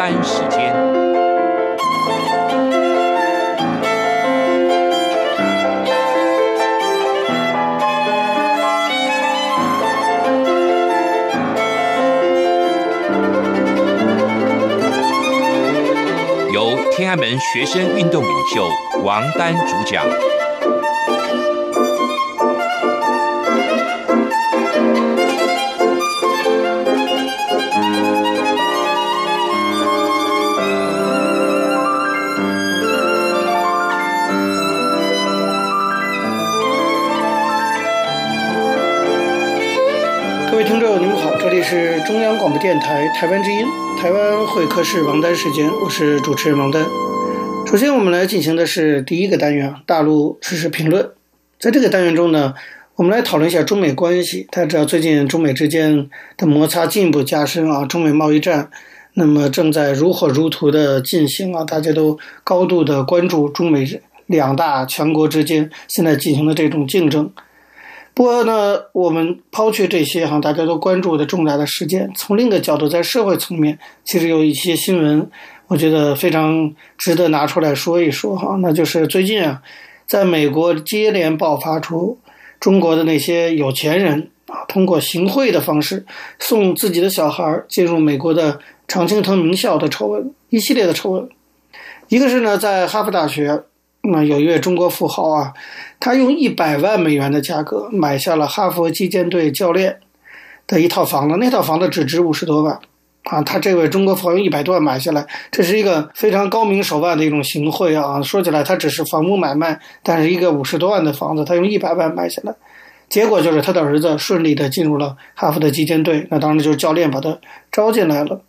单时间，由天安门学生运动领袖王丹主讲。是中央广播电台台湾之音，台湾会客室王丹时间，我是主持人王丹。首先，我们来进行的是第一个单元，大陆时事评论。在这个单元中呢，我们来讨论一下中美关系。大家知道，最近中美之间的摩擦进一步加深啊，中美贸易战那么正在如火如荼的进行啊，大家都高度的关注中美两大强国之间现在进行的这种竞争。不过呢，我们抛去这些哈，大家都关注的重大的事件，从另一个角度，在社会层面，其实有一些新闻，我觉得非常值得拿出来说一说哈。那就是最近啊，在美国接连爆发出中国的那些有钱人啊，通过行贿的方式送自己的小孩进入美国的常青藤名校的丑闻，一系列的丑闻。一个是呢，在哈佛大学。那有一位中国富豪啊，他用一百万美元的价格买下了哈佛击剑队教练的一套房子，那套房子只值五十多万啊！他这位中国富豪用一百多万买下来，这是一个非常高明手腕的一种行贿啊！说起来，他只是房屋买卖，但是一个五十多万的房子，他用一百万买下来，结果就是他的儿子顺利的进入了哈佛的击剑队，那当然就是教练把他招进来了。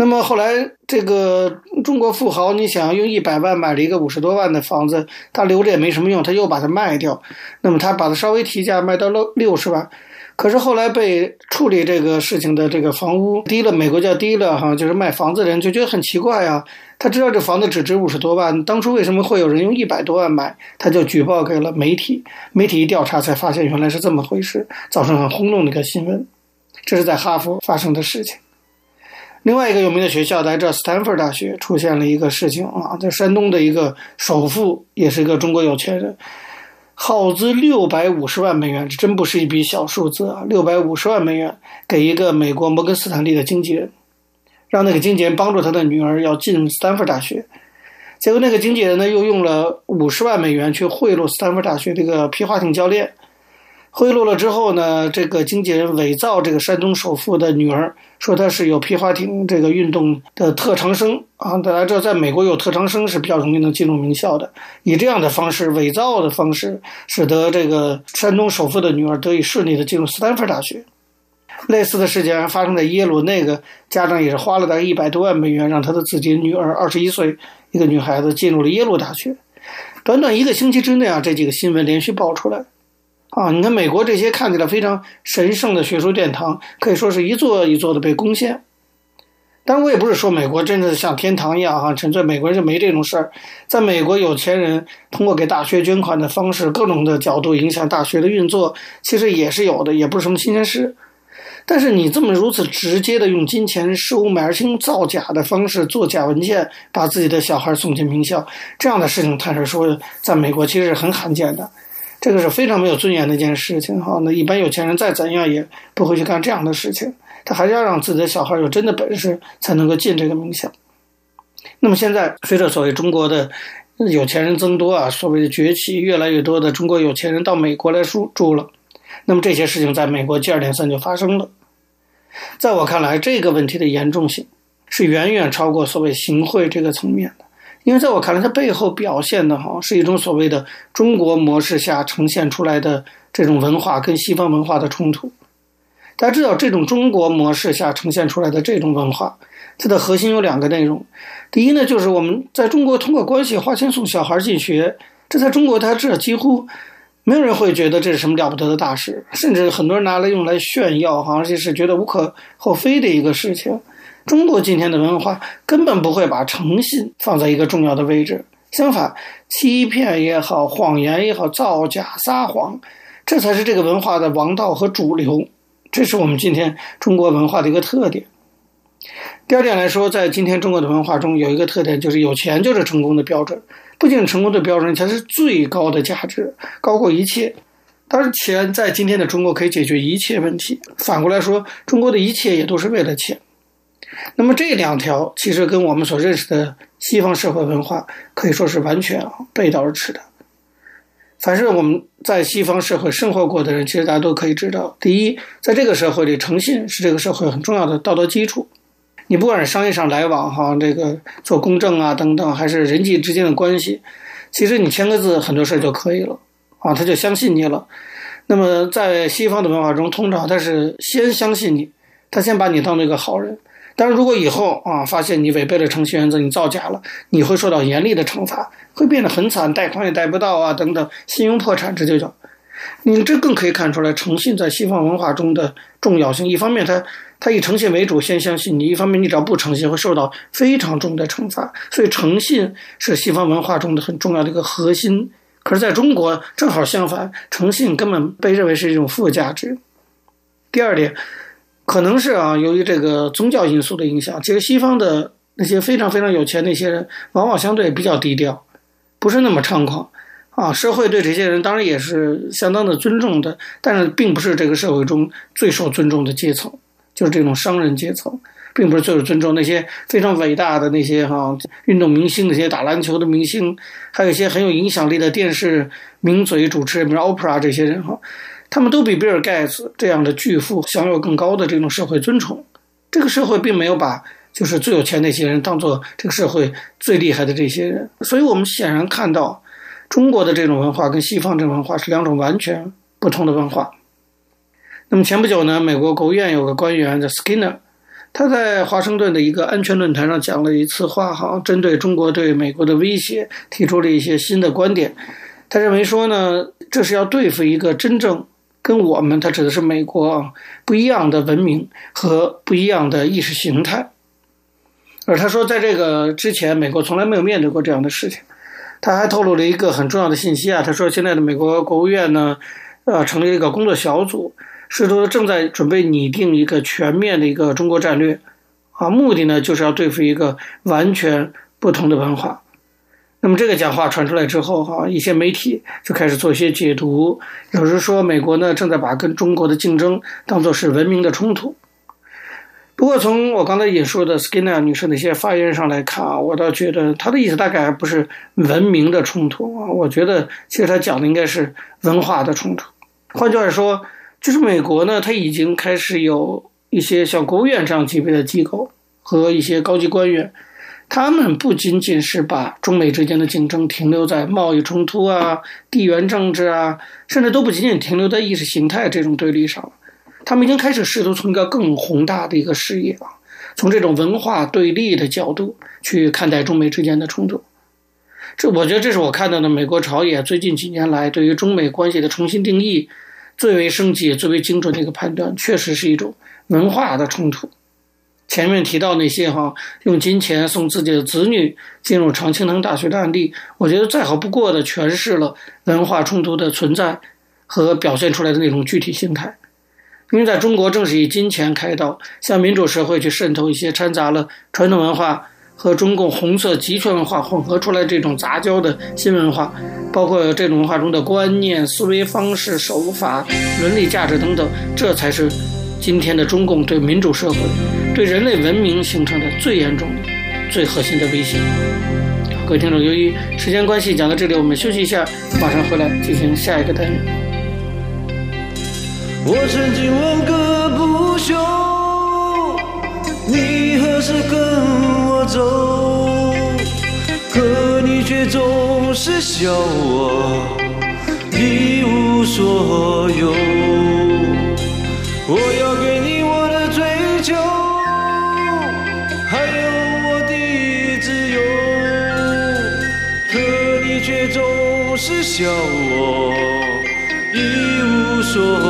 那么后来，这个中国富豪，你想用一百万买了一个五十多万的房子，他留着也没什么用，他又把它卖掉。那么他把它稍微提价卖到了六十万，可是后来被处理这个事情的这个房屋低了，美国叫低了哈，就是卖房子的人就觉得很奇怪啊。他知道这房子只值五十多万，当初为什么会有人用一百多万买？他就举报给了媒体，媒体一调查才发现原来是这么回事，造成很轰动的一个新闻。这是在哈佛发生的事情。另外一个有名的学校，大家知道，斯坦福大学出现了一个事情啊，在山东的一个首富，也是一个中国有钱人，耗资六百五十万美元，这真不是一笔小数字啊！六百五十万美元给一个美国摩根斯坦利的经纪人，让那个经纪人帮助他的女儿要进斯坦福大学，结果那个经纪人呢，又用了五十万美元去贿赂斯坦福大学这个皮划艇教练。贿赂了之后呢，这个经纪人伪造这个山东首富的女儿，说她是有皮划艇这个运动的特长生啊。大家知道，在美国有特长生是比较容易能进入名校的。以这样的方式，伪造的方式，使得这个山东首富的女儿得以顺利的进入斯坦福大学。类似的事件还发生在耶鲁，那个家长也是花了大概一百多万美元，让他的自己女儿二十一岁一个女孩子进入了耶鲁大学。短短一个星期之内啊，这几个新闻连续爆出来。啊，你看美国这些看起来非常神圣的学术殿堂，可以说是一座一座的被攻陷。当然，我也不是说美国真的像天堂一样哈，纯粹美国人就没这种事儿。在美国，有钱人通过给大学捐款的方式，各种的角度影响大学的运作，其实也是有的，也不是什么新鲜事。但是你这么如此直接的用金钱收买，而且用造假的方式做假文件，把自己的小孩送进名校，这样的事情，坦率说，在美国其实是很罕见的。这个是非常没有尊严的一件事情，哈。那一般有钱人再怎样也不会去干这样的事情，他还是要让自己的小孩有真的本事才能够进这个名校。那么现在随着所谓中国的有钱人增多啊，所谓的崛起，越来越多的中国有钱人到美国来住住了，那么这些事情在美国接二连三就发生了。在我看来，这个问题的严重性是远远超过所谓行贿这个层面的。因为在我看来，它背后表现的哈是一种所谓的中国模式下呈现出来的这种文化跟西方文化的冲突。大家知道，这种中国模式下呈现出来的这种文化，它的核心有两个内容。第一呢，就是我们在中国通过关系花钱送小孩进学，这在中国大家知道几乎没有人会觉得这是什么了不得的大事，甚至很多人拿来用来炫耀，好像这是觉得无可厚非的一个事情。中国今天的文化根本不会把诚信放在一个重要的位置，相反，欺骗也好，谎言也好，造假撒谎，这才是这个文化的王道和主流。这是我们今天中国文化的一个特点。第二点来说，在今天中国的文化中，有一个特点，就是有钱就是成功的标准。不仅成功的标准，才是最高的价值，高过一切。当然，钱在今天的中国可以解决一切问题。反过来说，中国的一切也都是为了钱。那么这两条其实跟我们所认识的西方社会文化可以说是完全背道而驰的。凡是我们在西方社会生活过的人，其实大家都可以知道：第一，在这个社会里，诚信是这个社会很重要的道德基础。你不管是商业上来往哈，这个做公证啊等等，还是人际之间的关系，其实你签个字，很多事儿就可以了啊，他就相信你了。那么在西方的文化中，通常他是先相信你，他先把你当做一个好人。但是如果以后啊发现你违背了诚信原则，你造假了，你会受到严厉的惩罚，会变得很惨，贷款也贷不到啊等等，信用破产，这就叫。你这更可以看出来诚信在西方文化中的重要性。一方面，他。他以诚信为主，先相信你。一方面，你只要不诚信，会受到非常重的惩罚。所以，诚信是西方文化中的很重要的一个核心。可是，在中国正好相反，诚信根本被认为是一种附加值。第二点，可能是啊，由于这个宗教因素的影响，其实西方的那些非常非常有钱那些人，往往相对比较低调，不是那么猖狂啊。社会对这些人当然也是相当的尊重的，但是并不是这个社会中最受尊重的阶层。就是这种商人阶层，并不是最受尊重。那些非常伟大的那些哈运动明星，那些打篮球的明星，还有一些很有影响力的电视名嘴主持人，比如 Oprah 这些人哈，他们都比比尔盖茨这样的巨富享有更高的这种社会尊崇。这个社会并没有把就是最有钱那些人当做这个社会最厉害的这些人。所以我们显然看到，中国的这种文化跟西方这种文化是两种完全不同的文化。那么前不久呢，美国国务院有个官员叫 Skinner，他在华盛顿的一个安全论坛上讲了一次话，哈，针对中国对美国的威胁提出了一些新的观点。他认为说呢，这是要对付一个真正跟我们，他指的是美国啊，不一样的文明和不一样的意识形态。而他说，在这个之前，美国从来没有面对过这样的事情。他还透露了一个很重要的信息啊，他说现在的美国国务院呢，呃，成立了一个工作小组。试图正在准备拟定一个全面的一个中国战略，啊，目的呢就是要对付一个完全不同的文化。那么这个讲话传出来之后，哈，一些媒体就开始做一些解读，有人说美国呢正在把跟中国的竞争当作是文明的冲突。不过从我刚才引述的 Skinner 女士的一些发言上来看啊，我倒觉得她的意思大概还不是文明的冲突啊，我觉得其实她讲的应该是文化的冲突。换句话说。就是美国呢，它已经开始有一些像国务院这样级别的机构和一些高级官员，他们不仅仅是把中美之间的竞争停留在贸易冲突啊、地缘政治啊，甚至都不仅仅停留在意识形态这种对立上，他们已经开始试图从一个更宏大的一个视野啊，从这种文化对立的角度去看待中美之间的冲突。这我觉得这是我看到的美国朝野最近几年来对于中美关系的重新定义。最为升级、最为精准的一个判断，确实是一种文化的冲突。前面提到那些哈用金钱送自己的子女进入常青藤大学的案例，我觉得再好不过的诠释了文化冲突的存在和表现出来的那种具体形态。因为在中国，正是以金钱开道，向民主社会去渗透一些掺杂了传统文化。和中共红色集权文化混合出来这种杂交的新文化，包括这种文化中的观念、思维方式、手法、伦理价值等等，这才是今天的中共对民主社会、对人类文明形成的最严重的、最核心的威胁。各位听众，由于时间关系，讲到这里，我们休息一下，马上回来进行下一个单元。我曾经问个不休，你何时跟我走，可你却总是笑我一无所有。一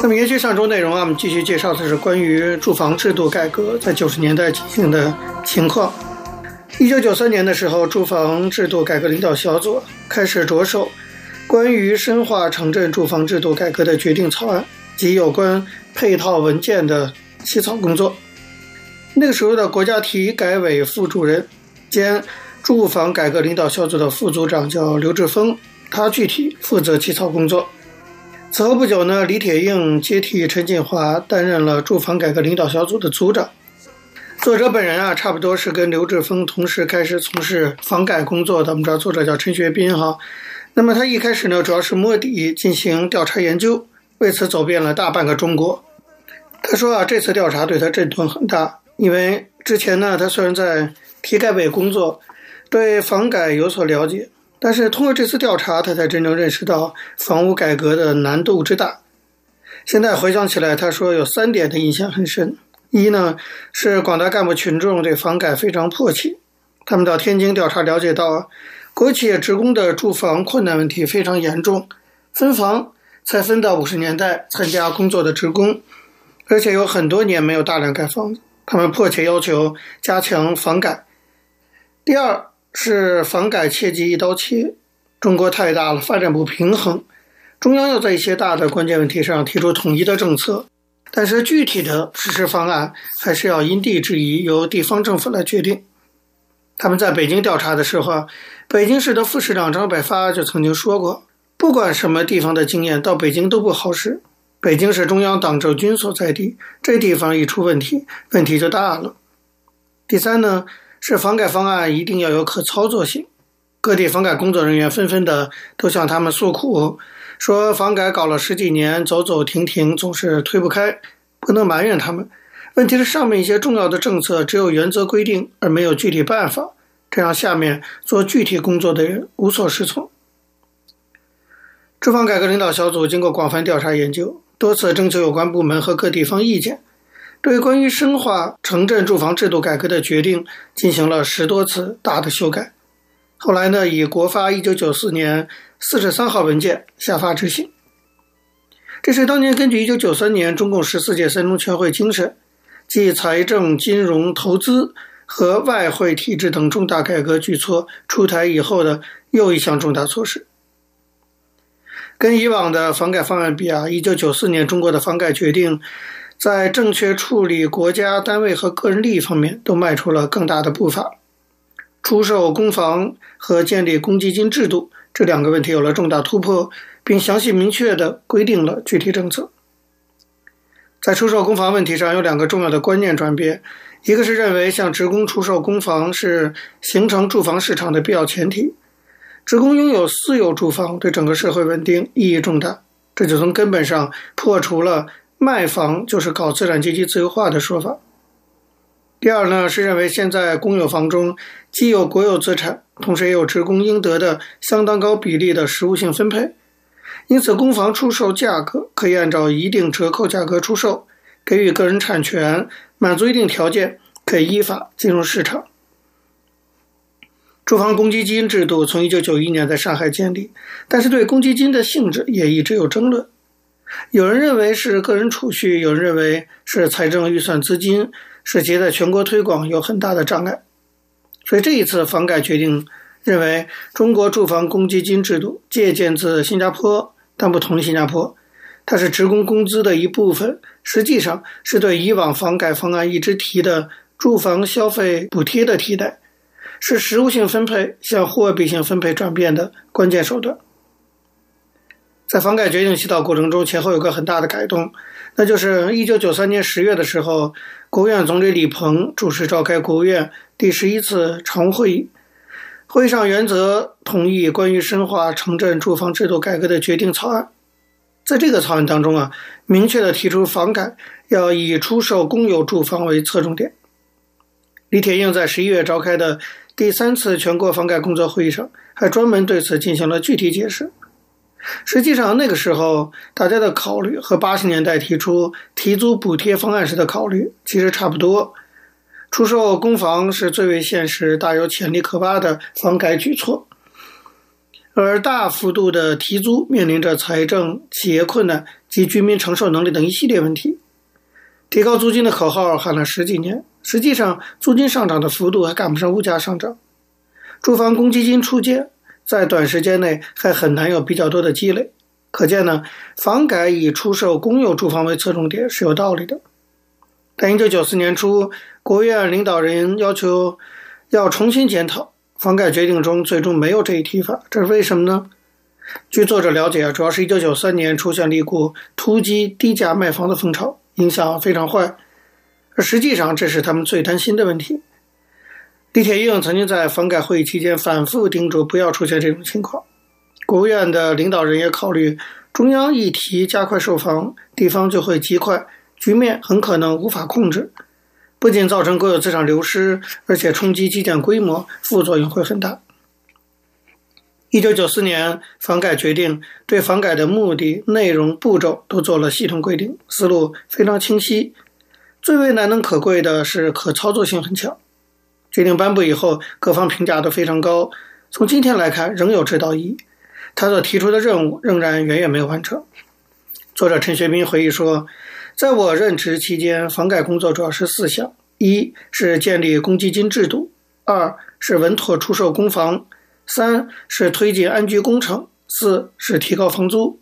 那么延续上周内容啊，我们继续介绍的是关于住房制度改革在九十年代进行的情况。一九九三年的时候，住房制度改革领导小组开始着手关于深化城镇住房制度改革的决定草案及有关配套文件的起草工作。那个时候的国家体改委副主任兼住房改革领导小组的副组长叫刘志峰，他具体负责起草工作。此后不久呢，李铁映接替陈锦华担任了住房改革领导小组的组长。作者本人啊，差不多是跟刘志峰同时开始从事房改工作的。我们知道作者叫陈学斌哈。那么他一开始呢，主要是摸底进行调查研究，为此走遍了大半个中国。他说啊，这次调查对他震动很大，因为之前呢，他虽然在体改委工作，对房改有所了解。但是通过这次调查，他才真正认识到房屋改革的难度之大。现在回想起来，他说有三点的印象很深：一呢是广大干部群众对房改非常迫切，他们到天津调查了解到，国企业职工的住房困难问题非常严重，分房才分到五十年代参加工作的职工，而且有很多年没有大量盖房子，他们迫切要求加强房改。第二。是房改切忌一刀切，中国太大了，发展不平衡，中央要在一些大的关键问题上提出统一的政策，但是具体的实施方案还是要因地制宜，由地方政府来决定。他们在北京调查的时候，北京市的副市长张百发就曾经说过，不管什么地方的经验到北京都不好使，北京是中央党政军所在地，这地方一出问题，问题就大了。第三呢？是房改方案一定要有可操作性，各地房改工作人员纷纷的都向他们诉苦，说房改搞了十几年，走走停停，总是推不开，不能埋怨他们。问题是上面一些重要的政策只有原则规定，而没有具体办法，这让下面做具体工作的人无所适从。住房改革领导小组经过广泛调查研究，多次征求有关部门和各地方意见。对关于深化城镇住房制度改革的决定进行了十多次大的修改，后来呢，以国发一九九四年四十三号文件下发执行。这是当年根据一九九三年中共十四届三中全会精神，即财政、金融、投资和外汇体制等重大改革举措出台以后的又一项重大措施。跟以往的房改方案比啊，一九九四年中国的房改决定。在正确处理国家单位和个人利益方面，都迈出了更大的步伐。出售公房和建立公积金制度这两个问题有了重大突破，并详细明确地规定了具体政策。在出售公房问题上，有两个重要的观念转变：一个是认为向职工出售公房是形成住房市场的必要前提，职工拥有私有住房对整个社会稳定意义重大，这就从根本上破除了。卖房就是搞资产阶级自由化的说法。第二呢，是认为现在公有房中既有国有资产，同时也有职工应得的相当高比例的实物性分配，因此公房出售价格可以按照一定折扣价格出售，给予个人产权，满足一定条件可以依法进入市场。住房公积金制度从一九九一年在上海建立，但是对公积金的性质也一直有争论。有人认为是个人储蓄，有人认为是财政预算资金，使其在全国推广有很大的障碍。所以这一次房改决定认为，中国住房公积金制度借鉴自新加坡，但不同于新加坡，它是职工工资的一部分，实际上是对以往房改方案一直提的住房消费补贴的替代，是实物性分配向货币性分配转变的关键手段。在房改决定起草过程中，前后有个很大的改动，那就是一九九三年十月的时候，国务院总理李鹏主持召开国务院第十一次常务会议，会议上原则同意关于深化城镇住房制度改革的决定草案。在这个草案当中啊，明确的提出房改要以出售公有住房为侧重点，李铁映在十一月召开的第三次全国房改工作会议上，还专门对此进行了具体解释。实际上，那个时候大家的考虑和八十年代提出提租补贴方案时的考虑其实差不多。出售公房是最为现实、大有潜力可挖的房改举措，而大幅度的提租面临着财政、企业困难及居民承受能力等一系列问题。提高租金的口号喊了十几年。实际上，租金上涨的幅度还赶不上物价上涨。住房公积金出现，在短时间内还很难有比较多的积累。可见呢，房改以出售公有住房为侧重点是有道理的。但一九九四年初，国务院领导人要求要重新检讨房改决定中，最终没有这一提法，这是为什么呢？据作者了解啊，主要是一九九三年出现了一股突击低价卖房的风潮，影响非常坏。而实际上，这是他们最担心的问题。李铁映曾经在房改会议期间反复叮嘱不要出现这种情况。国务院的领导人也考虑，中央一提加快售房，地方就会急快，局面很可能无法控制，不仅造成国有资产流失，而且冲击基建规模，副作用会很大。一九九四年，房改决定对房改的目的、内容、步骤都做了系统规定，思路非常清晰。最为难能可贵的是可操作性很强。决定颁布以后，各方评价都非常高。从今天来看，仍有指导意义。他所提出的任务仍然远远没有完成。作者陈学斌回忆说，在我任职期间，房改工作主要是四项：一是建立公积金制度；二是稳妥出售公房；三是推进安居工程；四是提高房租。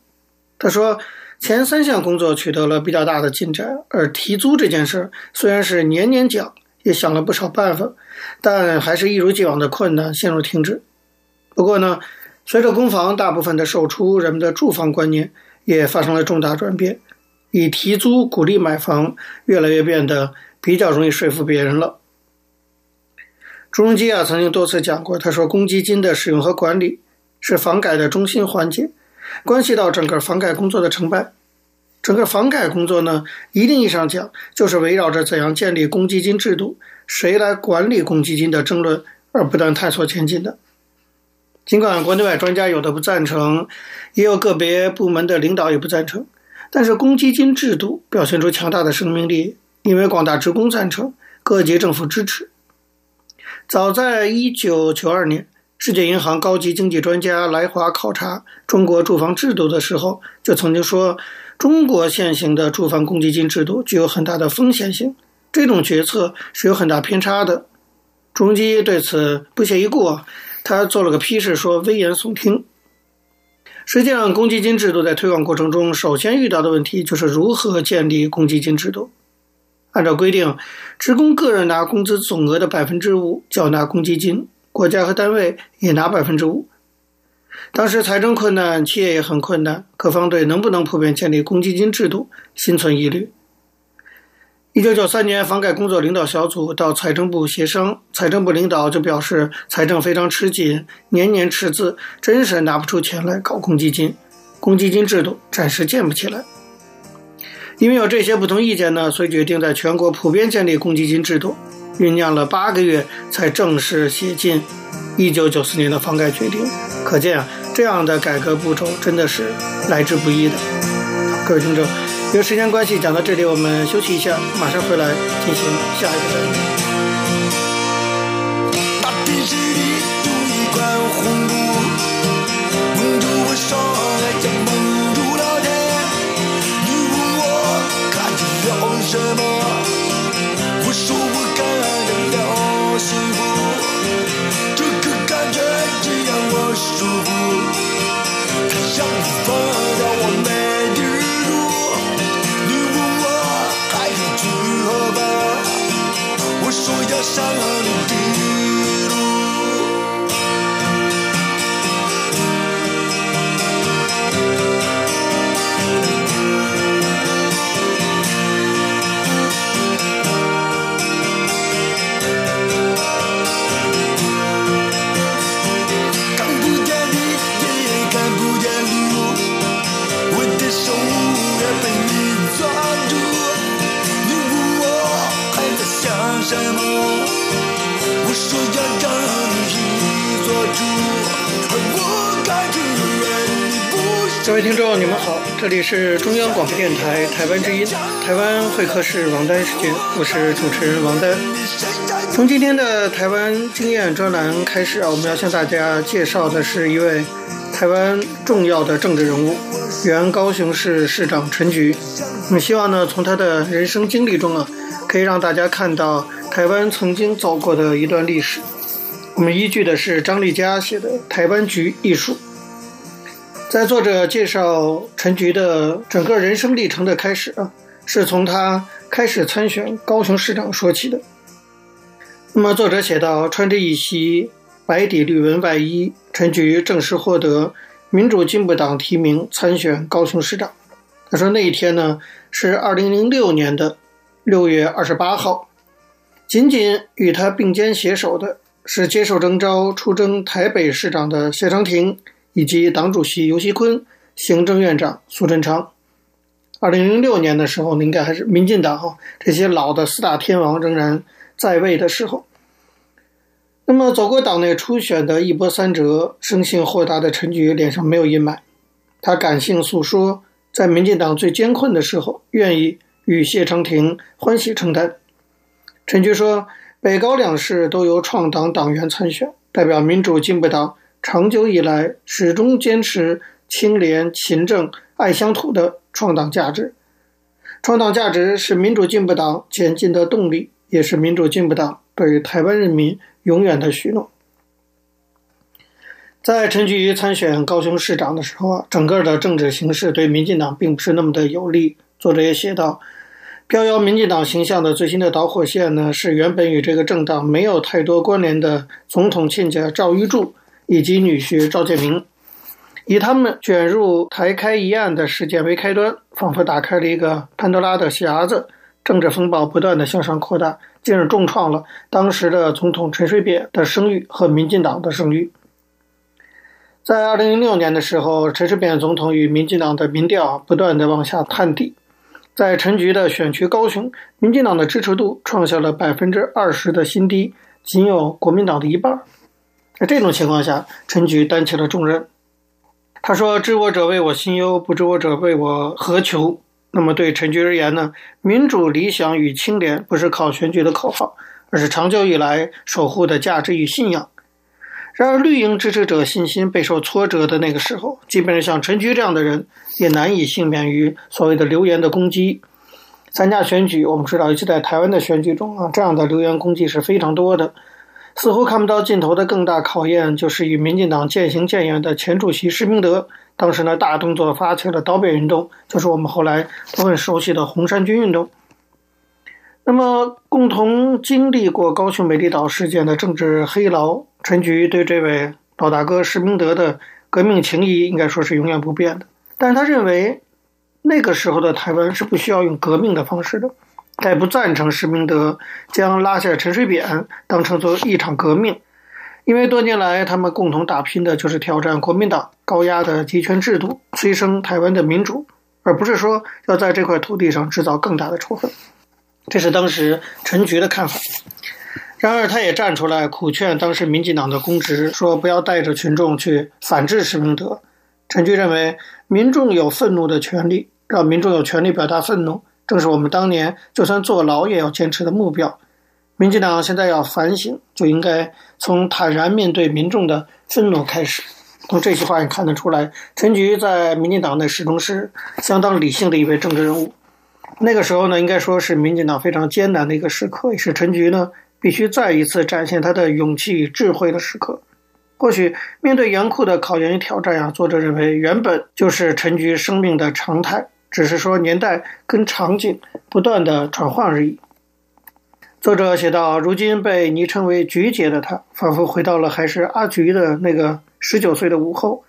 他说。前三项工作取得了比较大的进展，而提租这件事虽然是年年讲，也想了不少办法，但还是一如既往的困难，陷入停滞。不过呢，随着公房大部分的售出，人们的住房观念也发生了重大转变，以提租鼓励买房，越来越变得比较容易说服别人了。朱镕基啊曾经多次讲过，他说公积金的使用和管理是房改的中心环节。关系到整个房改工作的成败，整个房改工作呢，一定意义上讲，就是围绕着怎样建立公积金制度、谁来管理公积金的争论而不断探索前进的。尽管国内外专家有的不赞成，也有个别部门的领导也不赞成，但是公积金制度表现出强大的生命力，因为广大职工赞成，各级政府支持。早在一九九二年。世界银行高级经济专家来华考察中国住房制度的时候，就曾经说，中国现行的住房公积金制度具有很大的风险性，这种决策是有很大偏差的。朱镕基对此不屑一顾，他做了个批示，说危言耸听。实际上，公积金制度在推广过程中，首先遇到的问题就是如何建立公积金制度。按照规定，职工个人拿工资总额的百分之五缴纳公积金。国家和单位也拿百分之五。当时财政困难，企业也很困难，各方对能不能普遍建立公积金制度心存疑虑。一九九三年，房改工作领导小组到财政部协商，财政部领导就表示财政非常吃紧，年年赤字，真是拿不出钱来搞公积金，公积金制度暂时建不起来。因为有这些不同意见呢，所以决定在全国普遍建立公积金制度。酝酿了八个月，才正式写进一九九四年的房改决定。可见啊，这样的改革步骤真的是来之不易的。各位听众，由于时间关系，讲到这里，我们休息一下，马上回来进行下一个单元。这里是中央广播电台台湾之音，台湾会客室王丹时间，我是主持人王丹。从今天的台湾经验专栏开始啊，我们要向大家介绍的是一位台湾重要的政治人物，原高雄市市长陈菊。我们希望呢，从他的人生经历中啊，可以让大家看到台湾曾经走过的一段历史。我们依据的是张丽佳写的《台湾菊艺术》。在作者介绍陈菊的整个人生历程的开始啊，是从他开始参选高雄市长说起的。那么作者写道：穿着一袭白底绿纹外衣。陈菊正式获得民主进步党提名参选高雄市长。他说那一天呢是二零零六年的六月二十八号。仅仅与他并肩携手的是接受征召出征台北市长的谢长廷，以及党主席游锡坤、行政院长苏贞昌。二零零六年的时候，应该还是民进党哈这些老的四大天王仍然在位的时候。那么，走过党内初选的一波三折，生性豁达的陈菊脸上没有阴霾。他感性诉说，在民进党最艰困的时候，愿意与谢长廷欢喜承担。陈菊说：“北高两市都由创党党员参选，代表民主进步党长久以来始终坚持清廉、勤政、爱乡土的创党价值。创党价值是民主进步党前进的动力，也是民主进步党对台湾人民。”永远的许诺。在陈菊参选高雄市长的时候啊，整个的政治形势对民进党并不是那么的有利。作者也写道，飘摇民进党形象的最新的导火线呢，是原本与这个政党没有太多关联的总统亲家赵玉柱以及女婿赵建明，以他们卷入台开一案的事件为开端，仿佛打开了一个潘多拉的匣子。政治风暴不断的向上扩大，进而重创了当时的总统陈水扁的声誉和民进党的声誉。在二零零六年的时候，陈水扁总统与民进党的民调不断的往下探底，在陈局的选区高雄，民进党的支持度创下了百分之二十的新低，仅有国民党的一半。在这种情况下，陈菊担起了重任。他说：“知我者谓我心忧，不知我者谓我何求。”那么对陈菊而言呢，民主理想与清廉不是靠选举的口号，而是长久以来守护的价值与信仰。然而绿营支持者信心备受挫折的那个时候，即便是像陈菊这样的人，也难以幸免于所谓的流言的攻击。参加选举，我们知道，尤其在台湾的选举中啊，这样的流言攻击是非常多的。似乎看不到尽头的更大考验，就是与民进党渐行渐远的前主席施明德。当时呢，大动作发起了倒扁运动，就是我们后来都很熟悉的红衫军运动。那么，共同经历过高雄美丽岛事件的政治黑牢陈菊，对这位老大哥施明德的革命情谊，应该说是永远不变的。但是他认为，那个时候的台湾是不需要用革命的方式的，但不赞成施明德将拉下陈水扁当成做一场革命。因为多年来，他们共同打拼的就是挑战国民党高压的集权制度，催生台湾的民主，而不是说要在这块土地上制造更大的仇恨。这是当时陈菊的看法。然而，他也站出来苦劝当时民进党的公职，说不要带着群众去反制施明德。陈菊认为，民众有愤怒的权利，让民众有权利表达愤怒，正是我们当年就算坐牢也要坚持的目标。民进党现在要反省，就应该从坦然面对民众的愤怒开始。从这句话也看得出来，陈菊在民进党内始终是相当理性的一位政治人物。那个时候呢，应该说是民进党非常艰难的一个时刻，也是陈菊呢必须再一次展现他的勇气与智慧的时刻。或许面对严酷的考验与挑战呀，作者认为原本就是陈菊生命的常态，只是说年代跟场景不断的转换而已。作者写道：“如今被昵称为‘菊姐’的她，仿佛回到了还是阿菊的那个十九岁的午后，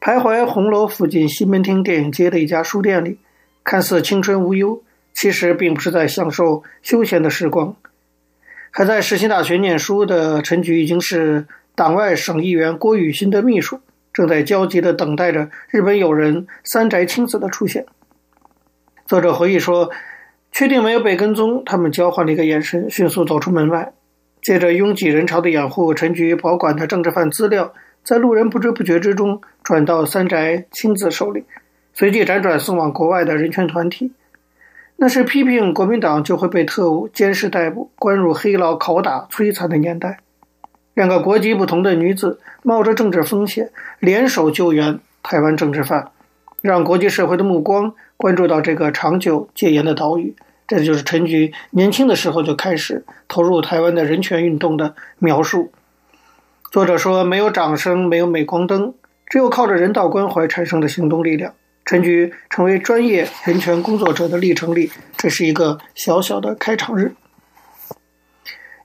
徘徊红楼附近西门町电影街的一家书店里，看似青春无忧，其实并不是在享受休闲的时光。还在世新大学念书的陈菊，已经是党外省议员郭雨欣的秘书，正在焦急地等待着日本友人三宅清子的出现。”作者回忆说。确定没有被跟踪，他们交换了一个眼神，迅速走出门外。借着拥挤人潮的掩护，陈菊保管的政治犯资料，在路人不知不觉之中转到三宅亲自手里，随即辗转送往国外的人权团体。那是批评国民党就会被特务监视逮捕、关入黑牢、拷打、摧残的年代。两个国籍不同的女子冒着政治风险，联手救援台湾政治犯，让国际社会的目光关注到这个长久戒严的岛屿。这就是陈菊年轻的时候就开始投入台湾的人权运动的描述。作者说：“没有掌声，没有镁光灯，只有靠着人道关怀产生的行动力量。”陈菊成为专业人权工作者的历程里，这是一个小小的开场日。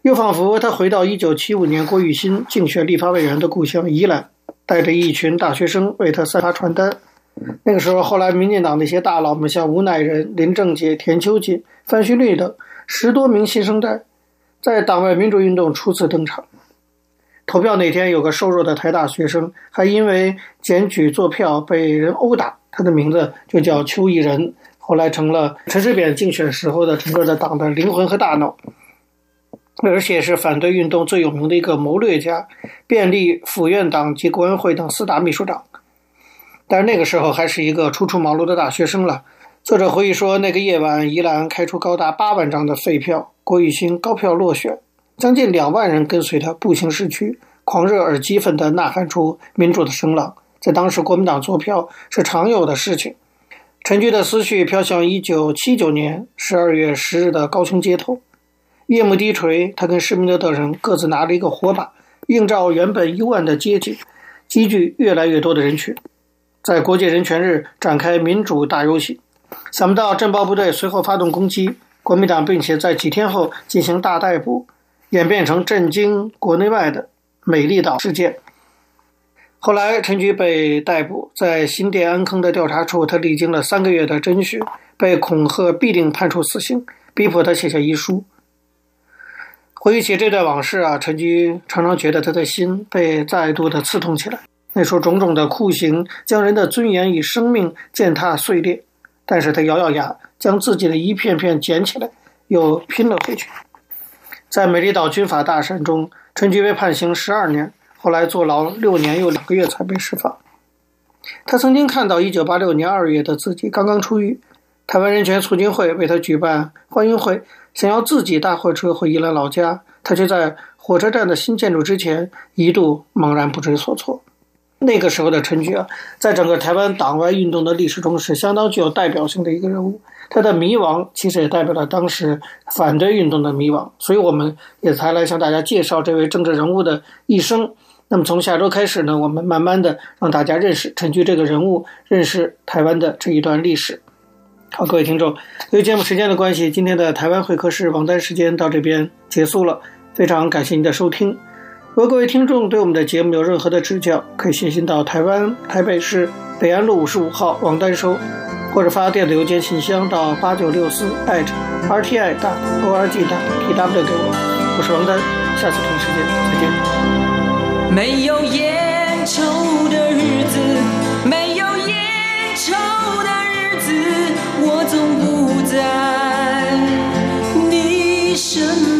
又仿佛他回到1975年郭玉新竞选立法委员的故乡宜兰，带着一群大学生为他散发传单。那个时候，后来民进党那些大佬们，像吴乃仁、林正杰、田秋瑾、范旭绿等十多名新生代，在党外民主运动初次登场。投票那天，有个瘦弱的台大学生，还因为检举作票被人殴打，他的名字就叫邱义仁，后来成了陈水扁竞选时候的整个的党的灵魂和大脑，而且是反对运动最有名的一个谋略家，便利府院党及国安会等四大秘书长。但是那个时候还是一个初出茅庐的大学生了。作者回忆说，那个夜晚，宜兰开出高达八万张的废票，郭雨新高票落选，将近两万人跟随他步行市区，狂热而激愤地呐喊出民主的声浪。在当时，国民党作票是常有的事情。陈菊的思绪飘向一九七九年十二月十日的高雄街头，夜幕低垂，他跟施明德等人各自拿了一个火把，映照原本幽暗的街景，积聚越来越多的人群。在国际人权日展开民主大游行，想不到镇暴部队随后发动攻击，国民党并且在几天后进行大逮捕，演变成震惊国内外的美丽岛事件。后来陈菊被逮捕，在新店安坑的调查处，他历经了三个月的侦讯，被恐吓必定判处死刑，逼迫他写下遗书。回忆起这段往事啊，陈菊常常觉得他的心被再度的刺痛起来。那时候种种的酷刑将人的尊严与生命践踏碎裂，但是他咬咬牙，将自己的一片片捡起来，又拼了回去。在美丽岛军法大审中，陈菊被判刑十二年，后来坐牢六年又两个月才被释放。他曾经看到一九八六年二月的自己刚刚出狱，台湾人权促进会为他举办欢迎会，想要自己搭火车回宜兰老家，他却在火车站的新建筑之前一度茫然不知所措。那个时候的陈菊啊，在整个台湾党外运动的历史中是相当具有代表性的一个人物。他的迷惘其实也代表了当时反对运动的迷惘，所以我们也才来向大家介绍这位政治人物的一生。那么从下周开始呢，我们慢慢的让大家认识陈菊这个人物，认识台湾的这一段历史。好，各位听众，由于节目时间的关系，今天的台湾会客室王丹时间到这边结束了，非常感谢您的收听。如果各位听众对我们的节目有任何的指教，可以写信到台湾台北市北安路五十五号王丹收，或者发电子邮件信箱到八九六四 @rti 大 org 大 tw 给我。我是王丹，下次同一时间再见。没有烟抽的日子，没有烟抽的日子，我总不在你身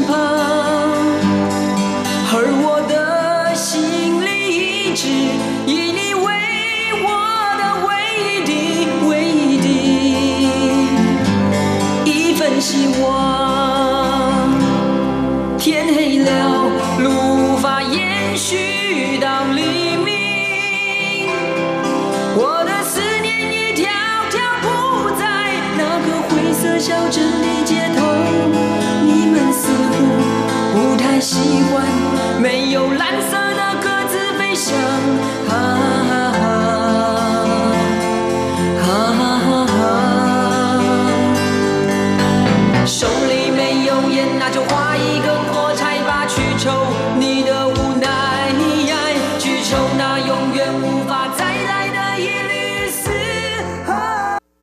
习惯没有蓝色的鸽子飞翔。啊